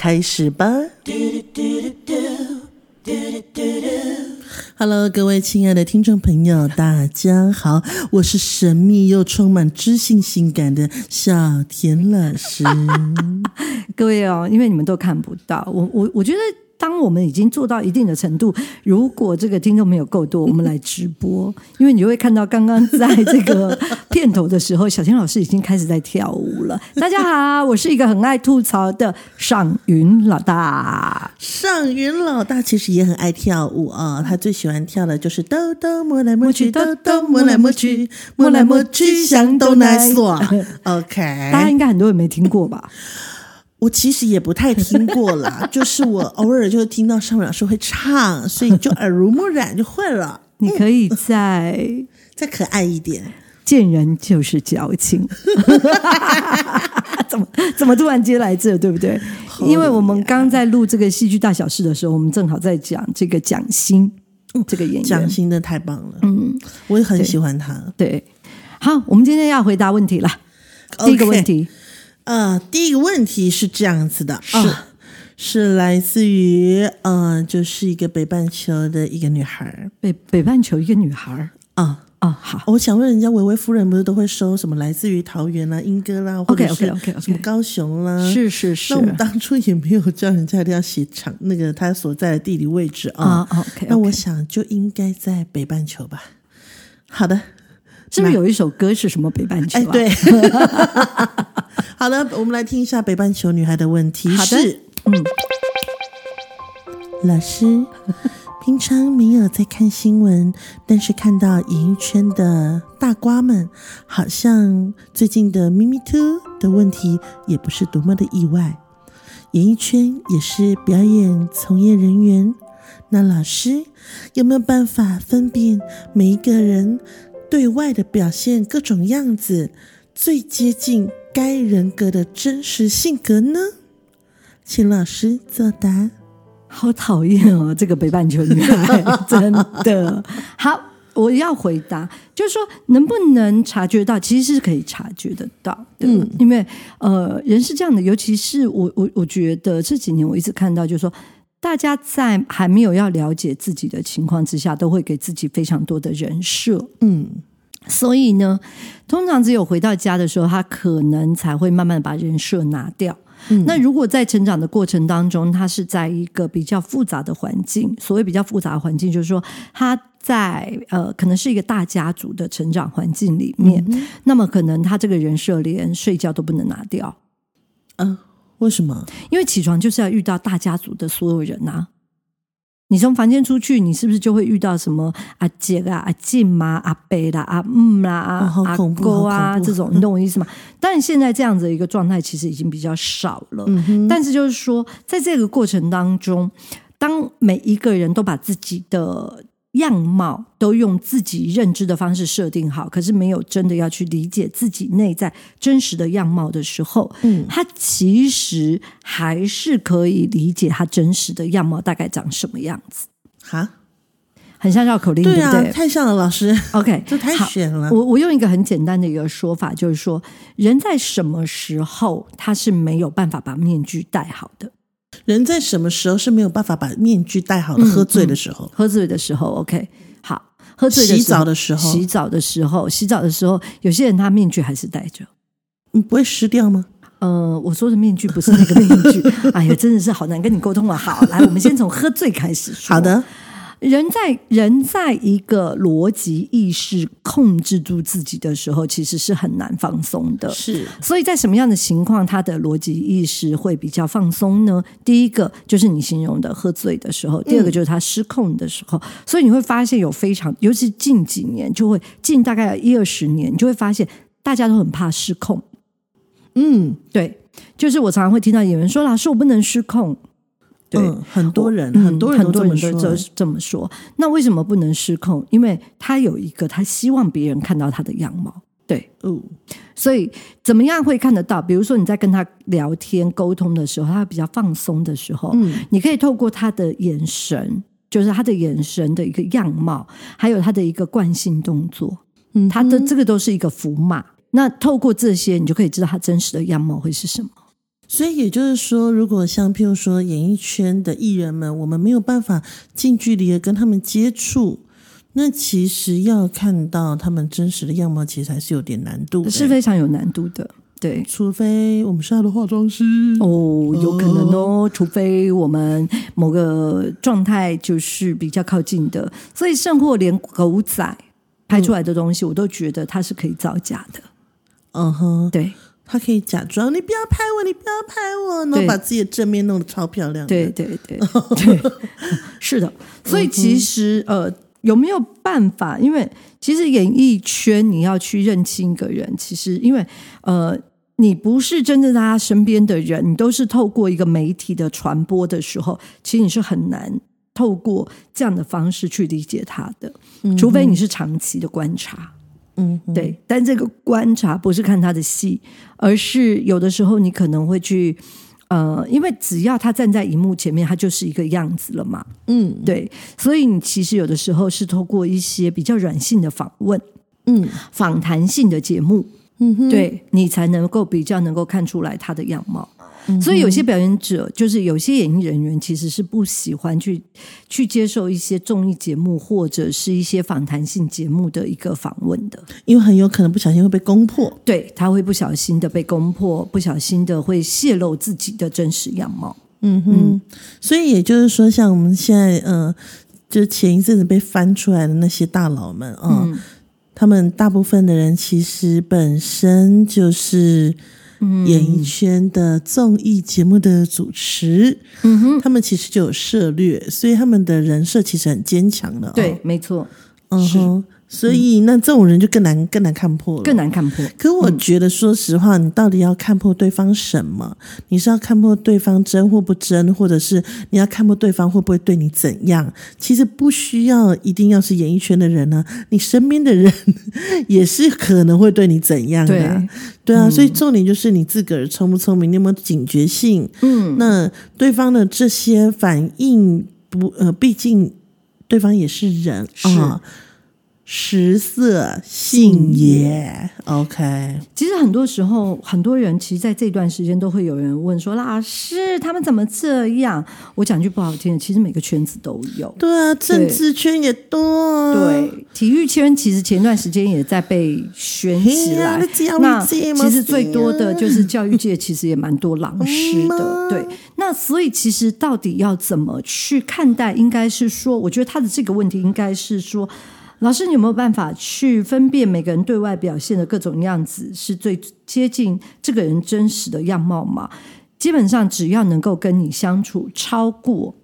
开始吧！Hello，各位亲爱的听众朋友，大家好，我是神秘又充满知性性感的小田老师。各位哦，因为你们都看不到我，我我觉得。当我们已经做到一定的程度，如果这个听众没有够多，我们来直播，因为你会看到刚刚在这个片头的时候，小天老师已经开始在跳舞了。大家好，我是一个很爱吐槽的上云老大。上云老大其实也很爱跳舞啊，他最喜欢跳的就是兜兜摸来摸去，兜兜摸来摸去，摸来摸去像都奶耍。OK，大家应该很多人没听过吧？我其实也不太听过啦，就是我偶尔就听到上面老师会唱，所以就耳濡目染就会了。你可以再 再可爱一点，见人就是矫情。怎么怎么突然接来这，对不对？因为我们刚在录这个戏剧大小事的时候，我们正好在讲这个蒋欣这个演员，蒋欣的太棒了，嗯，我也很喜欢他。对，好，我们今天要回答问题了，第一个问题。呃，第一个问题是这样子的，是。是来自于呃，就是一个北半球的一个女孩，北北半球一个女孩啊。啊，好，我想问人家维维夫人不是都会收什么来自于桃园啦、莺歌啦，或者是什么高雄啦，是是是，那我们当初也没有叫人家一定要写长那个他所在的地理位置啊，OK，那我想就应该在北半球吧。好的，是不是有一首歌是什么北半球？哎，对。好了，我们来听一下北半球女孩的问题。好的，嗯，老师，平常没有在看新闻，但是看到演艺圈的大瓜们，好像最近的咪咪 two 的问题也不是多么的意外。演艺圈也是表演从业人员，那老师有没有办法分辨每一个人对外的表现各种样子最接近？该人格的真实性格呢？请老师作答。好讨厌哦，这个北半球女孩，真的。好，我要回答，就是说，能不能察觉到？其实是可以察觉得到。嗯，因为呃，人是这样的，尤其是我，我我觉得这几年我一直看到，就是说，大家在还没有要了解自己的情况之下，都会给自己非常多的人设。嗯。所以呢，通常只有回到家的时候，他可能才会慢慢把人设拿掉。那如果在成长的过程当中，他是在一个比较复杂的环境，所谓比较复杂的环境，就是说他在呃，可能是一个大家族的成长环境里面，那么可能他这个人设连睡觉都不能拿掉。嗯，为什么？因为起床就是要遇到大家族的所有人啊。你从房间出去，你是不是就会遇到什么阿姐啊、阿静嘛、阿伯啦、阿嗯啦、阿阿哥啊这种？你懂我意思吗？当然，现在这样子一个状态其实已经比较少了。但是就是说，在这个过程当中，当每一个人都把自己的。样貌都用自己认知的方式设定好，可是没有真的要去理解自己内在真实的样貌的时候，嗯，他其实还是可以理解他真实的样貌大概长什么样子。哈，很像绕口令，对不对？太像了，老师。OK，这太玄了。我我用一个很简单的一个说法，就是说，人在什么时候他是没有办法把面具戴好的？人在什么时候是没有办法把面具戴好的？喝醉的时候，喝醉的时候，OK，好，喝醉洗澡的时候，洗澡的时候，洗澡的时候，有些人他面具还是戴着，你不会湿掉吗？呃，我说的面具不是那个面具，哎呀，真的是好难跟你沟通啊。好，来，我们先从喝醉开始说。好的。人在人在一个逻辑意识控制住自己的时候，其实是很难放松的。是，所以在什么样的情况，他的逻辑意识会比较放松呢？第一个就是你形容的喝醉的时候，第二个就是他失控的时候。所以你会发现有非常，尤其近几年，就会近大概一二十年，你就会发现大家都很怕失控。嗯，对，就是我常常会听到有人说：“老师，我不能失控。”对，嗯，很多人，嗯很多人都这么说人都这这么说。那为什么不能失控？因为他有一个，他希望别人看到他的样貌。对，哦，所以怎么样会看得到？比如说你在跟他聊天沟通的时候，他比较放松的时候，嗯你可以透过他的眼神，就是他的眼神的一个样貌，还有他的一个惯性动作，嗯他的这个都是一个符码。那透过这些，你就可以知道他真实的样貌会是什么。所以也就是说，如果像譬如说演艺圈的艺人们，我们没有办法近距离的跟他们接触，那其实要看到他们真实的样貌，其实还是有点难度的。是非常有难度的。对，除非我们是他的化妆师哦，有可能哦，除非我们某个状态就是比较靠近的，所以甚或连狗仔拍出来的东西，我都觉得它是可以造假的。嗯哼，对，他可以假装你不要拍我，你不要拍我，然后把自己的正面弄得超漂亮。对，对，对，对，是的。所以其实呃，有没有办法？因为其实演艺圈你要去认清一个人，其实因为呃。你不是真正在他身边的人，你都是透过一个媒体的传播的时候，其实你是很难透过这样的方式去理解他的，除非你是长期的观察。嗯，对，但这个观察不是看他的戏，而是有的时候你可能会去，呃，因为只要他站在荧幕前面，他就是一个样子了嘛。嗯对，所以你其实有的时候是透过一些比较软性的访问、嗯访谈性的节目，嗯哼，对你才能够比较能够看出来他的样貌。嗯所以有些表演者，就是有些演艺人员，其实是不喜欢去去接受一些综艺节目或者是一些访谈性节目的一个访问的。因为很有可能不小心会被攻破。对，他会不小心的被攻破，不小心的会泄露自己的真实样貌。嗯哼，所以也就是说，像我们现在，呃，就前一阵子被翻出来的那些大佬们啊、嗯他们大部分的人其实本身就是演艺圈的综艺节目的主持，嗯哼，他们其实就有涉略，所以他们的人设其实很坚强的、哦。对，，没错，嗯哼，所以那这种人就更难更难看破了，更难看破。可我觉得，说实话，你到底要看破对方什么？你是要看破对方真或不真，或者是你要看破对方会不会对你怎样？其实不需要一定要是演艺圈的人呢、你身边的人 也是可能会对你怎样的啊、对，啊，所以重点就是你自个儿聪不聪明，你有没有警觉性？嗯，那对方的这些反应不呃，毕竟对方也是人是啊。食色性也，OK，其实很多时候，很多人其实在这段时间都会有人问说：“老师，他们怎么这样？”我讲句不好听的，其实每个圈子都有。对啊，政治圈也多、啊，对，体育圈其实前段时间也在被宣起来。那其实最多的就是教育界，其实也蛮多老师嗯的。对，那所以其实到底要怎么去看待？应该是说，我觉得他的这个问题应该是说，老师你有没有办法去分辨每个人对外表现的各种样子是最接近这个人真实的样貌吗？基本上只要能够跟你相处超过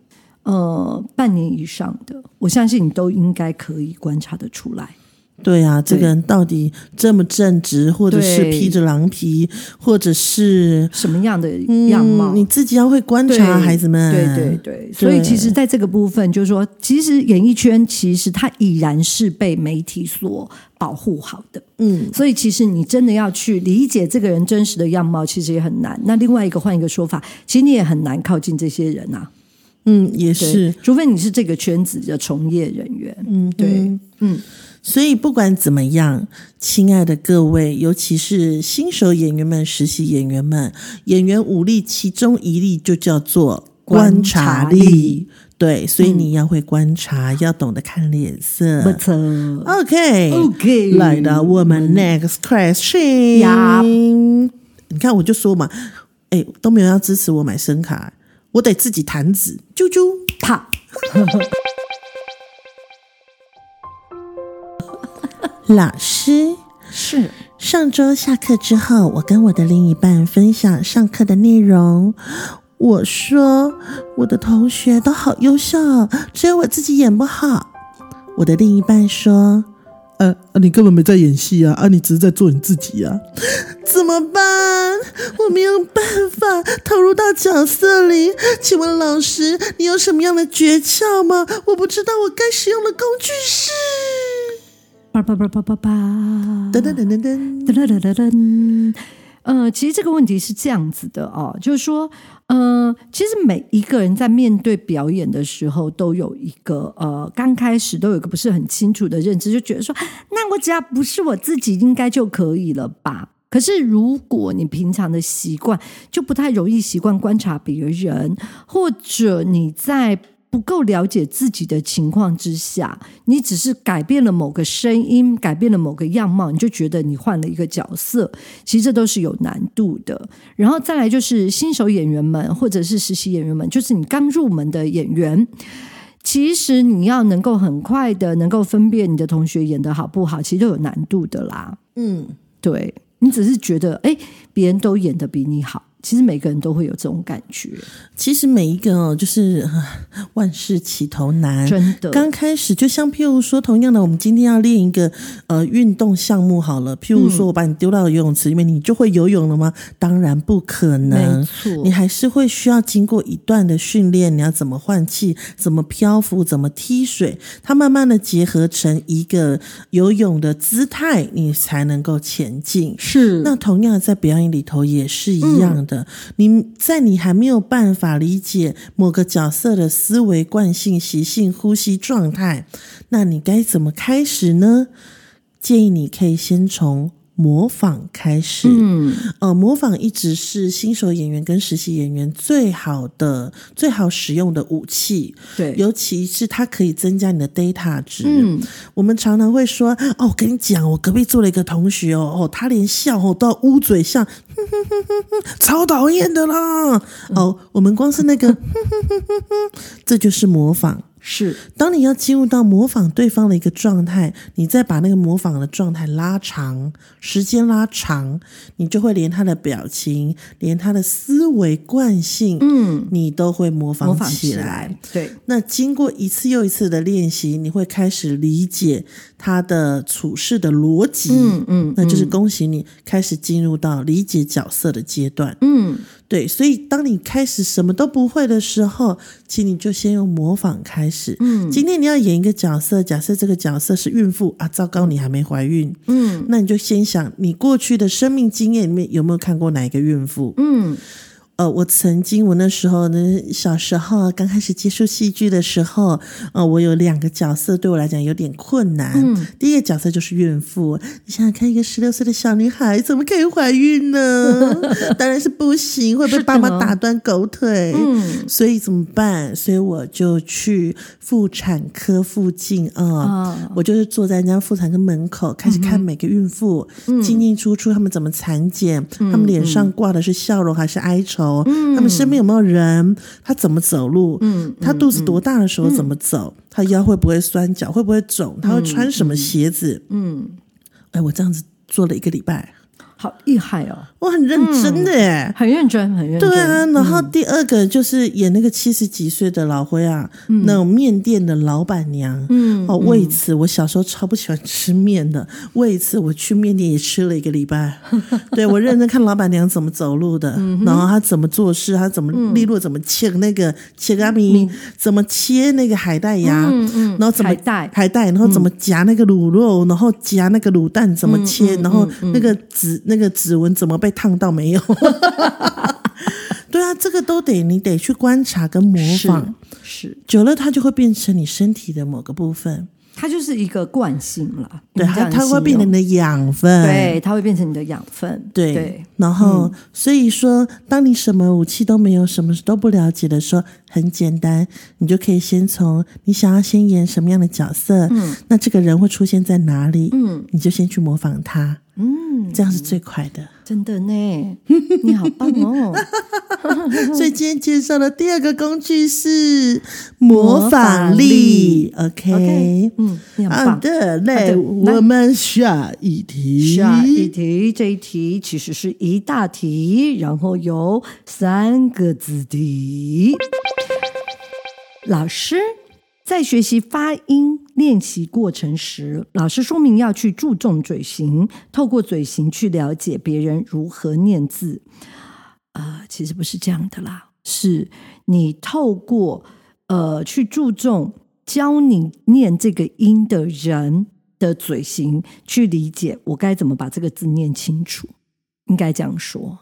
呃半年以上的，我相信你都应该可以观察得出来。对啊，这个人到底这么正直，或者是披着狼皮，或者是什么样的样貌？嗯，你自己要会观察，孩子们，对对对，所以其实在这个部分，就是说，其实演艺圈其实它已然是被媒体所保护好的，嗯，所以其实你真的要去理解这个人真实的样貌，其实也很难。那另外一个换一个说法，其实你也很难靠近这些人啊，嗯，也是，除非你是这个圈子的从业人员，嗯，对，嗯，所以不管怎么样，亲爱的各位，尤其是新手演员们、实习演员们，演员五力其中一力就叫做观察力。察力对，所以你要会观察，要懂得看脸色。不错 OK OK 来到我们 next question。呀你看，我就说嘛，哎，都没有要支持我买声卡，我得自己弹指，啾啾。啪，老师，是上周下课之后，我跟我的另一半分享上课的内容。我说我的同学都好优秀哦，只有我自己演不好。我的另一半说：“呃、啊，你根本没在演戏啊，啊，你只是在做你自己啊，怎么办？我没有办法投入到角色里。请问老师，你有什么样的诀窍吗？我不知道我该使用的工具是。叭叭叭叭叭叭，噔噔噔噔噔。噔噔噔噔噔。呃，其实这个问题是这样子的哦，就是说，呃，其实每一个人在面对表演的时候，都有一个呃，刚开始都有一个不是很清楚的认知，就觉得说，那我只要不是我自己，应该就可以了吧？可是如果你平常的习惯就不太容易习惯观察别人，或者你在不够了解自己的情况之下，你只是改变了某个声音，改变了某个样貌，你就觉得你换了一个角色，其实这都是有难度的。然后再来就是新手演员们，或者是实习演员们，就是你刚入门的演员，其实你要能够很快的能够分辨你的同学演的好不好，其实都有难度的啦。嗯，对你只是觉得，哎，别人都演的比你好。其实每个人都会有这种感觉。其实每一个哦，就是万事起头难，真的。刚开始就像譬如说，同样的，我们今天要练一个呃运动项目好了。譬如说我把你丢到游泳池里面，你就会游泳了吗？当然不可能。没错，你还是会需要经过一段的训练。你要怎么换气？怎么漂浮？怎么踢水？它慢慢的结合成一个游泳的姿态，你才能够前进。是。那同样在表演里头也是一样的。你在你还没有办法理解某个角色的思维惯性、习性、呼吸状态，那你该怎么开始呢？建议你可以先从。模仿开始，嗯，呃，模仿一直是新手演员跟实习演员最好的、最好使用的武器。对，尤其是它可以增加你的 data 值。嗯，我们常常会说，哦，我跟你讲，我隔壁坐了一个同学哦，哦，他连笑哦都要捂嘴笑，哼哼哼哼哼，超讨厌的啦。哦，我们光是那个，哼哼哼哼哼，这就是模仿。是，当你要进入到模仿对方的一个状态，你再把那个模仿的状态拉长，时间拉长，你就会连他的表情，连他的思维惯性，嗯，你都会模仿起来。对，那经过一次又一次的练习，你会开始理解他的处事的逻辑，嗯嗯，那就是恭喜你开始进入到理解角色的阶段。嗯，对，所以当你开始什么都不会的时候，请你就先用模仿开始。嗯今天你要演一个角色，假设这个角色是孕妇啊，糟糕，你还没怀孕，嗯那你就先想你过去的生命经验里面有没有看过哪一个孕妇？嗯呃，我曾经我那时候呢，小时候刚开始接触戏剧的时候，呃，我有两个角色对我来讲有点困难。嗯第一个角色就是孕妇，你想想看，一个十六岁的小女孩怎么可以怀孕呢？当然是不行，会被爸妈打断狗腿。嗯所以怎么办？所以我就去妇产科附近啊。啊，我就是坐在人家妇产科门口，开始看每个孕妇、嗯进进出出，他们怎么产检，他们脸上挂的是笑容还是哀愁，嗯。他们身边有没有人，他怎么走路，嗯他肚子多大的时候怎么走，他腰会不会酸，脚会不会肿，他会穿什么鞋子？嗯，哎，我这样子做了一个礼拜，好厉害哦，我很认真的耶。很认真，很认真。对啊，然后第二个就是演那个七十几岁的老灰啊，那种面店的老板娘，嗯，哦，为此我小时候超不喜欢吃面的，为此我去面店也吃了一个礼拜。对我认真看老板娘怎么走路的，嗯然后她怎么做事，她怎么利落，怎么切那个切阿米米，怎么切那个海带芽，嗯嗯，然后怎么海带，海带，然后怎么夹那个卤肉，然后夹那个卤蛋怎么切，然后那个指那个指纹怎么被烫到没有？对啊，这个都得你得去观察跟模仿，是，久了它就会变成你身体的某个部分，它就是一个惯性了。对，它它会变成你的养分，对，它会变成你的养分。对对，然后，所以说，当你什么武器都没有，什么都不了解的时候，很简单，你就可以先从你想要先演什么样的角色，嗯那这个人会出现在哪里，嗯你就先去模仿他，嗯，这样是最快的。真的呢，你好棒哦！所以今天介绍的第二个工具是模仿力。OK，, 嗯，你好棒。的，来我们下一题。下一题，这一题其实是一大题，然后有三个字题。老师在学习发音练习过程时，老师说明要去注重嘴型，透过嘴型去了解别人如何念字。啊、其实不是这样的啦，是你透过呃去注重教你念这个音的人的嘴型，去理解我该怎么把这个字念清楚。应该这样说，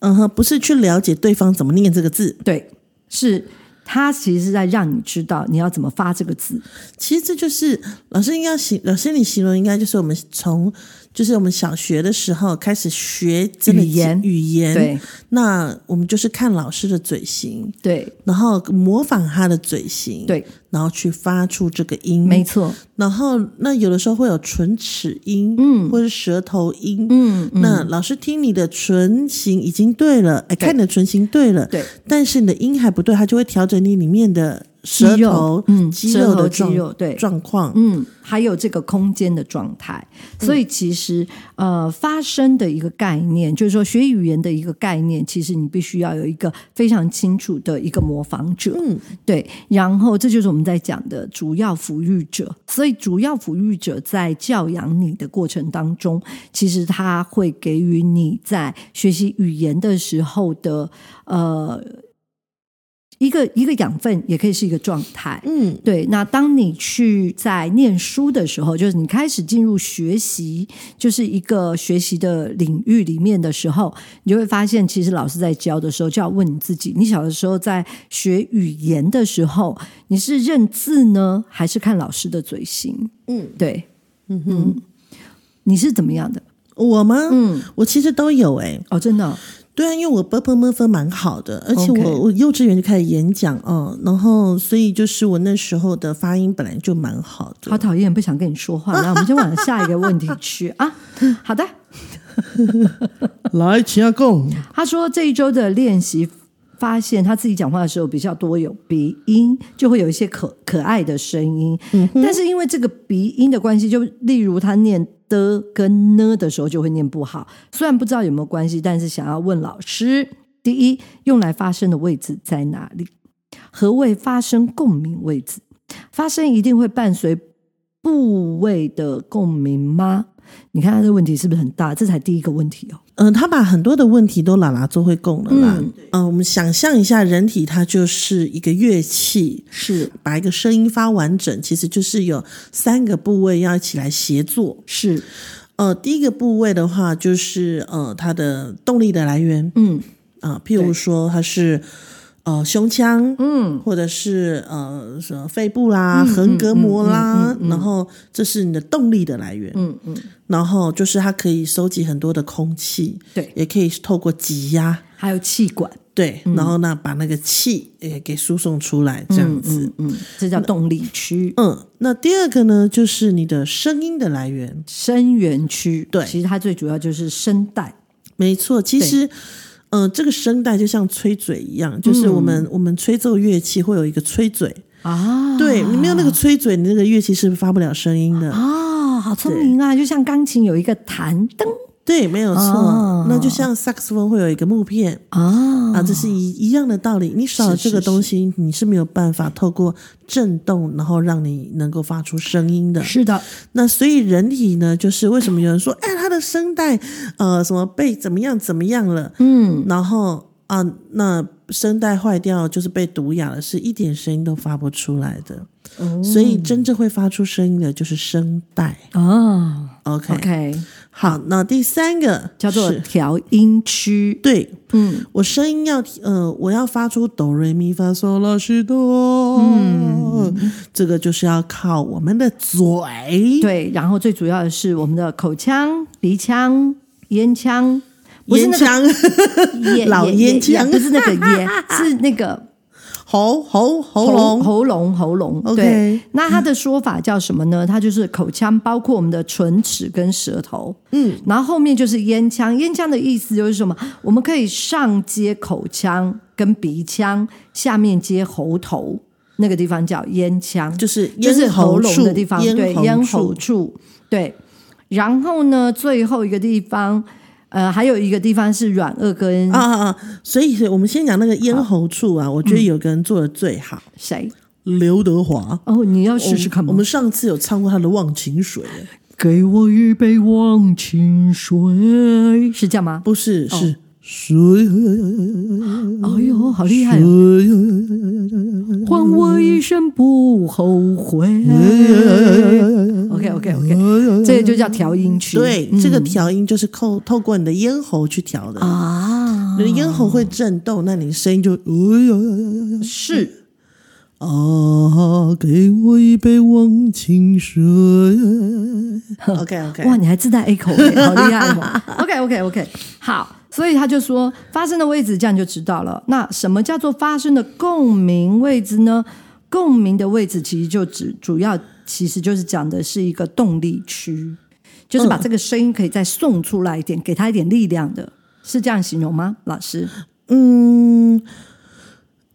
嗯哼，不是去了解对方怎么念这个字，对，是他其实是在让你知道你要怎么发这个字。其实这就是老师应该形，老师你形容应该就是我们从就是我们小学的时候开始学真的语言。语言，对。那我们就是看老师的嘴型，对。然后模仿他的嘴型，，对，然后去发出这个音，没错，然后那有的时候会有唇齿音，嗯。或是舌头音，嗯嗯，那老师听你的唇型已经对了，哎，看你的唇型对了，对。但是你的音还不对，他就会调整你里面的舌头，嗯肌肉的状肉对。状况，嗯，还有这个空间的状态，所以其实呃，发声的一个概念，就是说学语言的一个概念，其实你必须要有一个非常清楚的一个模仿者，嗯，对，然后这就是我们在讲的主要抚育者，所以主要抚育者在教养你的过程当中，其实他会给予你在学习语言的时候的呃。一个一个养分也可以是一个状态，嗯，对，那当你去在念书的时候，就是你开始进入学习，就是一个学习的领域里面的时候，你就会发现，其实老师在教的时候，就要问你自己：你小的时候在学语言的时候，你是认字呢，还是看老师的嘴型？嗯，对，嗯。哼，你是怎么样的？我吗？嗯，我其实都有哎、哦，真的哦、对啊，因为我 b p m 分蛮好的，而且我我幼稚园就开始演讲哦，然后所以就是我那时候的发音本来就蛮好的。好讨厌，不想跟你说话。那我们就往下一个问题去 啊。好的，来，请阿贡他说这一周的练习发现他自己讲话的时候比较多有鼻音，就会有一些可可爱的声音。但是因为这个鼻音的关系，就例如他念的跟呢的时候就会念不好。虽然不知道有没有关系，但是想要问老师：第一，用来发声的位置在哪里？何谓发声共鸣位置？发声一定会伴随部位的共鸣吗？你看他这问题是不是很大？这才第一个问题哦。嗯、他把很多的问题都拉拉做会供了啦。嗯嗯、我们想象一下，人体它就是一个乐器，是把一个声音发完整，其实就是有三个部位要一起来协作。是，呃，第一个部位的话，就是呃它的动力的来源嗯啊、譬如说它是呃胸腔，嗯。或者是呃什么肺部啦、嗯横膈膜啦，然后这是你的动力的来源。嗯嗯，然后就是它可以收集很多的空气，对也可以透过挤压，还有气管对，然后呢把那个气也给输送出来，这样子。嗯嗯，这叫动力区、嗯那第二个呢，就是你的声音的来源。声源区。对其实它最主要就是声带。没错，其实，呃，这个声带就像吹嘴一样，就是我们、我们吹奏乐器会有一个吹嘴，啊，对你没有那个吹嘴，你那个乐器是发不了声音的。啊，好聪明啊！就像钢琴有一个弹灯对，没有错。哦那就像萨克斯风会有一个木片。啊啊，这是一一样的道理。你少了这个东西，你是没有办法透过震动，然后让你能够发出声音的。是的，那所以人体呢，就是为什么有人说，哎，他的声带呃什么被怎么样怎么样了，嗯，然后啊，那声带坏掉就是被毒哑了，是一点声音都发不出来的。哦所以真正会发出声音的就是声带。哦 OK，, OK，好，那第三个叫做调音区。对嗯，我声音要呃，我要发出哆瑞咪发嗦拉西哆，嗯，这个就是要靠我们的嘴，对。然后最主要的是我们的口腔、鼻腔、咽腔，不是那个咽腔、咽老咽咽腔不是那个咽，是那个喉喉喉喉咙，喉咙喉咙。对，那它的说法叫什么呢？它就是口腔，包括我们的唇齿跟舌头。嗯，然后后面就是咽腔，咽腔的意思就是什么？我们可以上接口腔跟鼻腔，下面接喉头，那个地方叫咽腔，就是就是咽喉咙的地方，对，咽咽喉处，处，对。然后呢，最后一个地方，呃，还有一个地方是软腭跟啊啊啊！所以，所以我们先讲那个咽喉处啊，我觉得有个人做的最好，谁？刘德华。哦，你要试试看吗？我们上次有唱过他的《忘情水》，给我一杯忘情水，是这样吗？不是，哦是水。哎呦，好厉害哦！还我一生不后悔。这个就叫调音区。对，这个调音就是透透过你的咽喉去调的。啊你，的咽喉会震动，那你声音就哎呀呀呀呀是啊！给我一杯忘情水。OK OK，哇，你还自带 echo，欸好厉害哦。OK OK OK，好，所以他就说发声的位置，这样就知道了。那什么叫做发声的共鸣位置呢？共鸣的位置其实就只主要其实就是讲的是一个动力区，就是把这个声音可以再送出来一点，给他一点力量的，是这样形容吗？老师？嗯，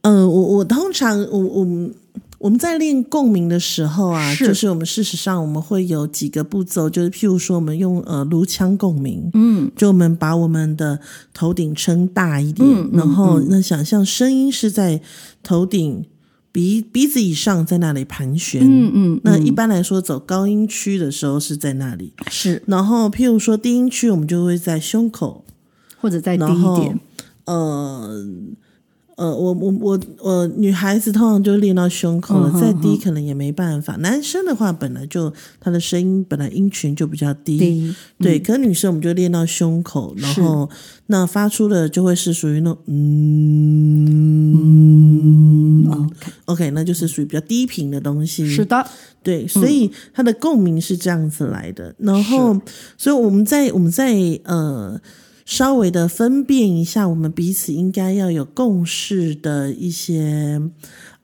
呃，我我通常我我们我们在练共鸣的时候啊，是就是我们事实上我们会有几个步骤，就是譬如说我们用呃颅腔共鸣，嗯，就我们把我们的头顶撑大一点，然后那想象声音是在头顶。鼻鼻子以上在那里盘旋，嗯嗯，那一般来说走高音区的时候是在那里，是。然后譬如说低音区我们就会在胸口，或者再低一点，呃呃，我我我我女孩子通常就练到胸口了，再低可能也没办法。男生的话，本来就他的声音本来音群就比较低，低对。可女生我们就练到胸口，然后那发出的就会是属于那种嗯哦 OK，那就是属于比较低频的东西。是的，对，所以它的共鸣是这样子来的。然后，所以我们在我们在呃稍微的分辨一下，我们彼此应该要有共识的一些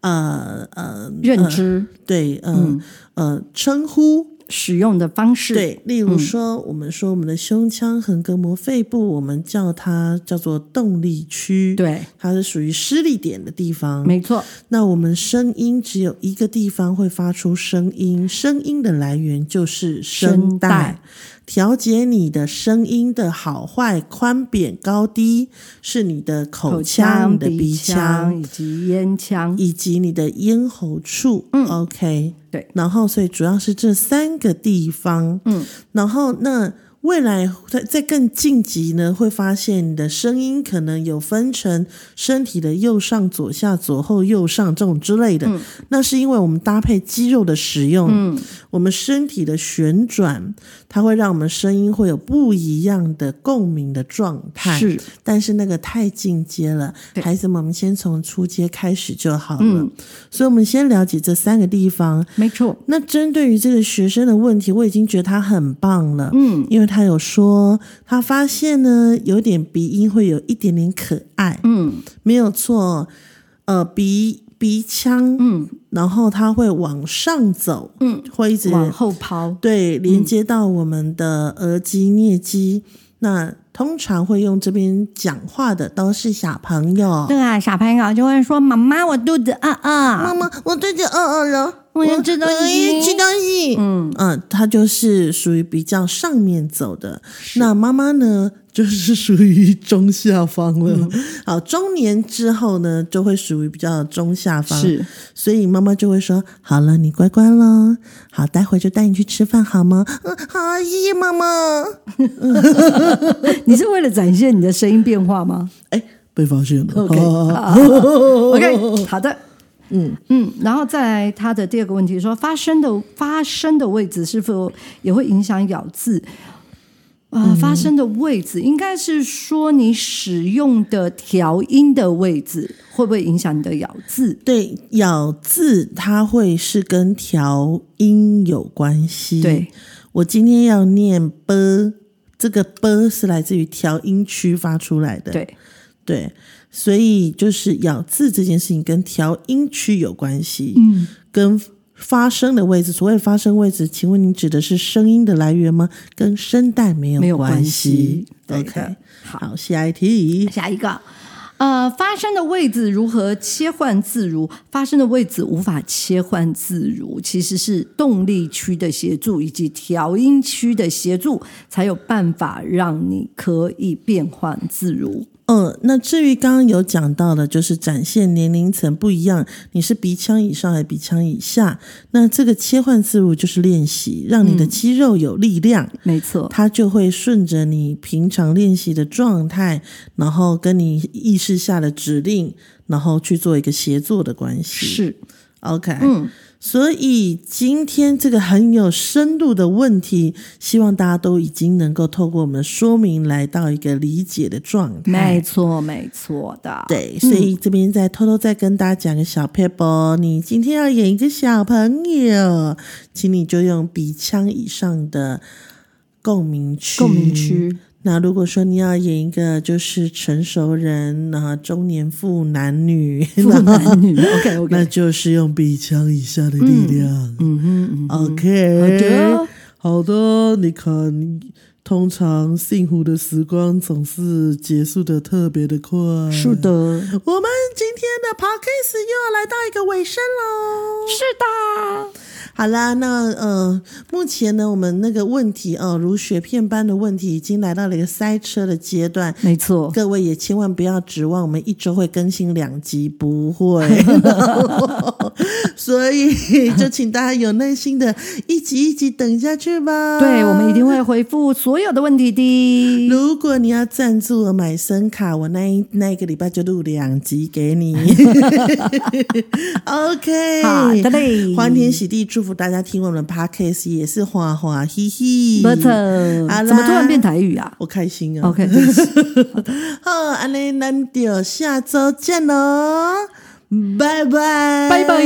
呃呃认知、对呃、呃称呼。使用的方式，对，例如说，我们说我们的胸腔横膈膜肺部，我们叫它叫做动力区，，对，它是属于施力点的地方。没错，那我们声音只有一个地方会发出声音，声音的来源就是声带。调节你的声音的好坏、宽扁、高低，是你的口腔、你的鼻腔以及咽腔，以及你的咽喉处。嗯，OK，对，然后所以主要是这三个地方。嗯，然后那未来在在更晋级呢，会发现你的声音可能有分成身体的右上、左下、左后、右上这种之类的。那是因为我们搭配肌肉的使用，嗯，我们身体的旋转，它会让我们声音会有不一样的共鸣的状态。是，但是那个太进阶了，孩子们，我们先从初阶开始就好了。嗯所以，我们先了解这三个地方。没错，那针对于这个学生的问题，我已经觉得他很棒了。嗯，因为他有说，他发现呢，有点鼻音会有一点点可爱，嗯没有错。呃，鼻鼻腔，嗯然后它会往上走，嗯，会一直往后抛，对，连接到我们的额肌、颞肌。那通常会用这边讲话的都是小朋友。对啊，小朋友就会说：“妈妈，我肚子饿饿。妈妈，我肚子饿饿了，我要吃东西吃东西。嗯嗯，他就是属于比较上面走的。那妈妈呢，就是属于中下方了。嗯好，中年之后呢，就会属于比较中下方。是，所以妈妈就会说：“好了，你乖乖了，好，待会就带你去吃饭好吗？”嗯，好，谢谢妈妈。你是为了展现你的声音变化吗哎，被发现了。OK，好 的。嗯嗯，然后再来他的第二个问题说，发声的发声的位置是否也会影响咬字？啊、发声的位置应该是说你使用的调音的位置会不会影响你的咬字？对，咬字它会是跟调音有关系。对，我今天要念 b，这个 b 是来自于调音区发出来的。对，对，所以就是咬字这件事情跟调音区有关系，嗯，跟发声的位置。所谓发声位置，请问你指的是声音的来源吗？跟声带没有没有关系 OK，好好，下一题。下一个，呃，发声的位置如何切换自如？发声的位置无法切换自如，其实是动力区的协助以及调音区的协助，才有办法让你可以变换自如。嗯，那至于刚刚有讲到的，就是展现年龄层不一样，你是鼻腔以上还是鼻腔以下？那这个切换自如就是练习，让你的肌肉有力量，没错，它就会顺着你平常练习的状态，然后跟你意识下的指令，然后去做一个协作的关系。是。OK，嗯，所以今天这个很有深度的问题，希望大家都已经能够透过我们的说明来到一个理解的状态。没错，没错的，对，所以这边再偷偷再跟大家讲个小 paper，你今天要演一个小朋友，请你就用鼻腔以上的共鸣区。共鸣区。那如果说你要演一个就是成熟人，然后中年妇男女，妇男女，OK OK，那就是用鼻腔以下的力量。嗯哼嗯哼，OK，好的，好的，你看，通常幸福的时光总是结束的特别的快。是的，我们今天的 podcast 又要来到一个尾声喽。是的，好啦，那呃，目前呢，我们那个问题哦、如雪片般的问题已经来到了一个塞车的阶段。没错，各位也千万不要指望我们一周会更新两集，不会。所以就请大家有耐心的一集一集等下去吧。对我们一定会回复所有的问题的。如果你要赞助我买声卡，我那一那一个礼拜就录两集给你。OK，好的嘞欢天喜地祝大家听我们的 podcast 也是花花，嘻嘻。不，怎么突然变台语啊？我开心啊！OK，好，安利南就下周见喽，拜拜，拜拜。